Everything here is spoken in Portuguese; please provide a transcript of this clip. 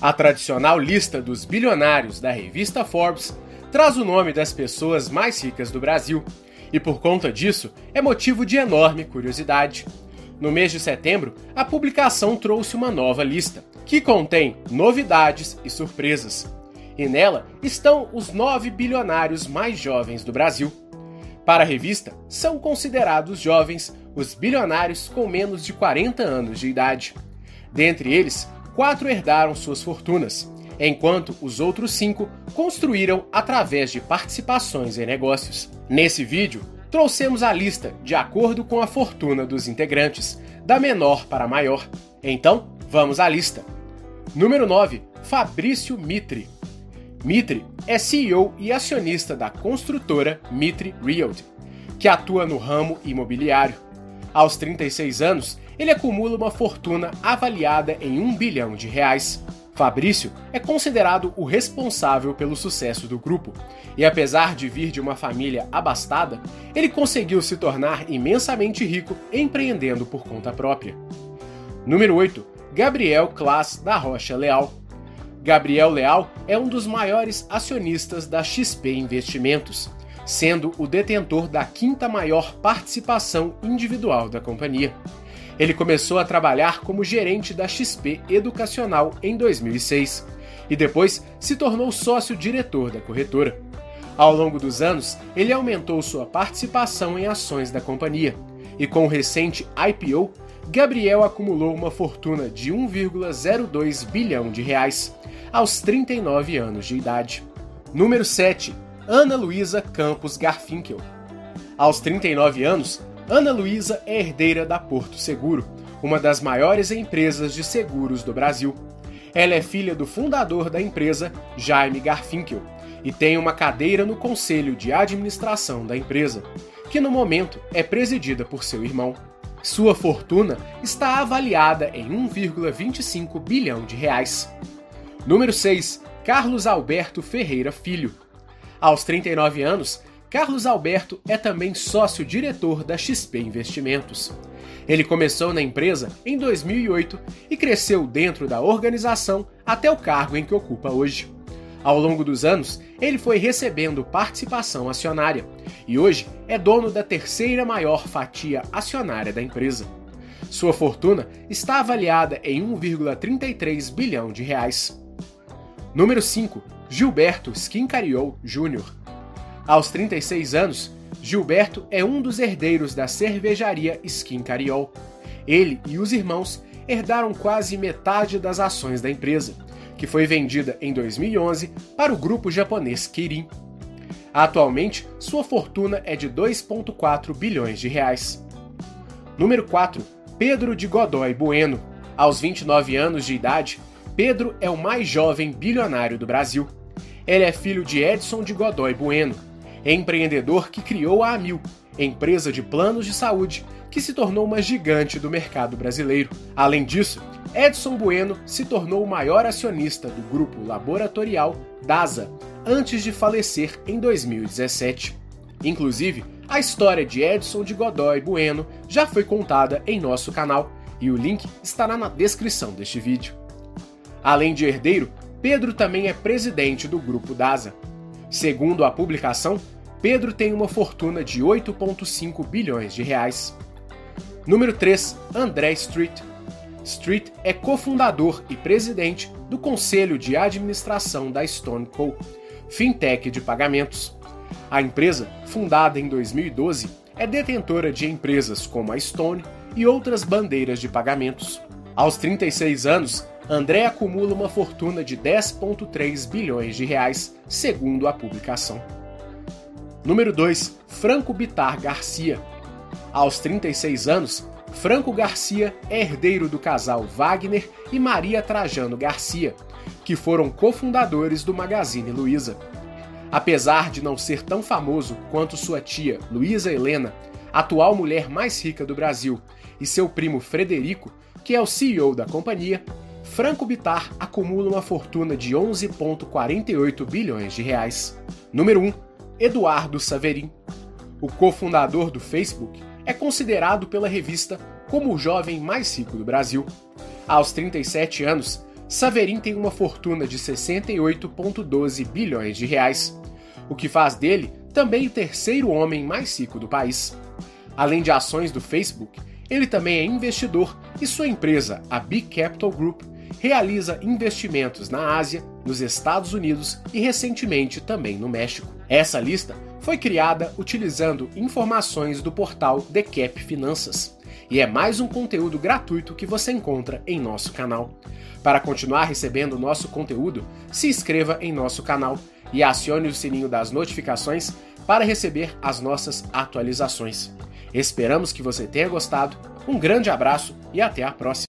A tradicional lista dos bilionários da revista Forbes traz o nome das pessoas mais ricas do Brasil, e por conta disso é motivo de enorme curiosidade. No mês de setembro, a publicação trouxe uma nova lista, que contém novidades e surpresas. E nela estão os nove bilionários mais jovens do Brasil. Para a revista, são considerados jovens os bilionários com menos de 40 anos de idade. Dentre eles, quatro herdaram suas fortunas, enquanto os outros cinco construíram através de participações em negócios. Nesse vídeo, trouxemos a lista de acordo com a fortuna dos integrantes, da menor para maior. Então, vamos à lista. Número 9, Fabrício Mitre. Mitre é CEO e acionista da construtora Mitre Realty, que atua no ramo imobiliário. Aos 36 anos, ele acumula uma fortuna avaliada em 1 bilhão de reais. Fabrício é considerado o responsável pelo sucesso do grupo, e apesar de vir de uma família abastada, ele conseguiu se tornar imensamente rico empreendendo por conta própria. Número 8. Gabriel Class da Rocha Leal. Gabriel Leal é um dos maiores acionistas da XP Investimentos, sendo o detentor da quinta maior participação individual da companhia. Ele começou a trabalhar como gerente da XP Educacional em 2006 e depois se tornou sócio-diretor da corretora. Ao longo dos anos, ele aumentou sua participação em ações da companhia e, com o recente IPO, Gabriel acumulou uma fortuna de 1,02 bilhão de reais aos 39 anos de idade. Número 7. Ana Luísa Campos Garfinkel. Aos 39 anos, Ana Luísa é herdeira da Porto Seguro, uma das maiores empresas de seguros do Brasil. Ela é filha do fundador da empresa, Jaime Garfinkel, e tem uma cadeira no conselho de administração da empresa, que no momento é presidida por seu irmão. Sua fortuna está avaliada em 1,25 bilhão de reais. Número 6. Carlos Alberto Ferreira Filho. Aos 39 anos, Carlos Alberto é também sócio-diretor da XP Investimentos. Ele começou na empresa em 2008 e cresceu dentro da organização até o cargo em que ocupa hoje. Ao longo dos anos, ele foi recebendo participação acionária e hoje é dono da terceira maior fatia acionária da empresa. Sua fortuna está avaliada em 1,33 bilhão de reais. Número 5. Gilberto Skincariol Jr. Aos 36 anos, Gilberto é um dos herdeiros da cervejaria Skin Cariol. Ele e os irmãos herdaram quase metade das ações da empresa, que foi vendida em 2011 para o grupo japonês Kirin. Atualmente, sua fortuna é de 2,4 bilhões de reais. Número 4. Pedro de Godoy Bueno. Aos 29 anos de idade, Pedro é o mais jovem bilionário do Brasil. Ele é filho de Edson de Godoy Bueno, empreendedor que criou a Amil, empresa de planos de saúde que se tornou uma gigante do mercado brasileiro. Além disso, Edson Bueno se tornou o maior acionista do grupo laboratorial DASA antes de falecer em 2017. Inclusive, a história de Edson de Godoy Bueno já foi contada em nosso canal e o link estará na descrição deste vídeo. Além de herdeiro, Pedro também é presidente do grupo DASA. Segundo a publicação, Pedro tem uma fortuna de 8,5 bilhões de reais. Número 3. André Street. Street é cofundador e presidente do Conselho de Administração da Stone Co., fintech de pagamentos. A empresa, fundada em 2012, é detentora de empresas como a Stone e outras bandeiras de pagamentos. Aos 36 anos, André acumula uma fortuna de 10,3 bilhões de reais, segundo a publicação. Número 2. Franco Bitar Garcia. Aos 36 anos, Franco Garcia é herdeiro do casal Wagner e Maria Trajano Garcia, que foram cofundadores do Magazine Luiza. Apesar de não ser tão famoso quanto sua tia Luísa Helena, atual mulher mais rica do Brasil, e seu primo Frederico, que é o CEO da companhia, Franco Bitar acumula uma fortuna de 11,48 bilhões de reais. Número 1. Eduardo Saverin. O cofundador do Facebook é considerado pela revista como o jovem mais rico do Brasil. Aos 37 anos, Saverin tem uma fortuna de 68,12 bilhões de reais, o que faz dele também o terceiro homem mais rico do país. Além de ações do Facebook, ele também é investidor e sua empresa, a Big Capital Group, realiza investimentos na Ásia, nos Estados Unidos e recentemente também no México. Essa lista foi criada utilizando informações do portal The Cap Finanças e é mais um conteúdo gratuito que você encontra em nosso canal. Para continuar recebendo nosso conteúdo, se inscreva em nosso canal e acione o sininho das notificações para receber as nossas atualizações. Esperamos que você tenha gostado, um grande abraço e até a próxima!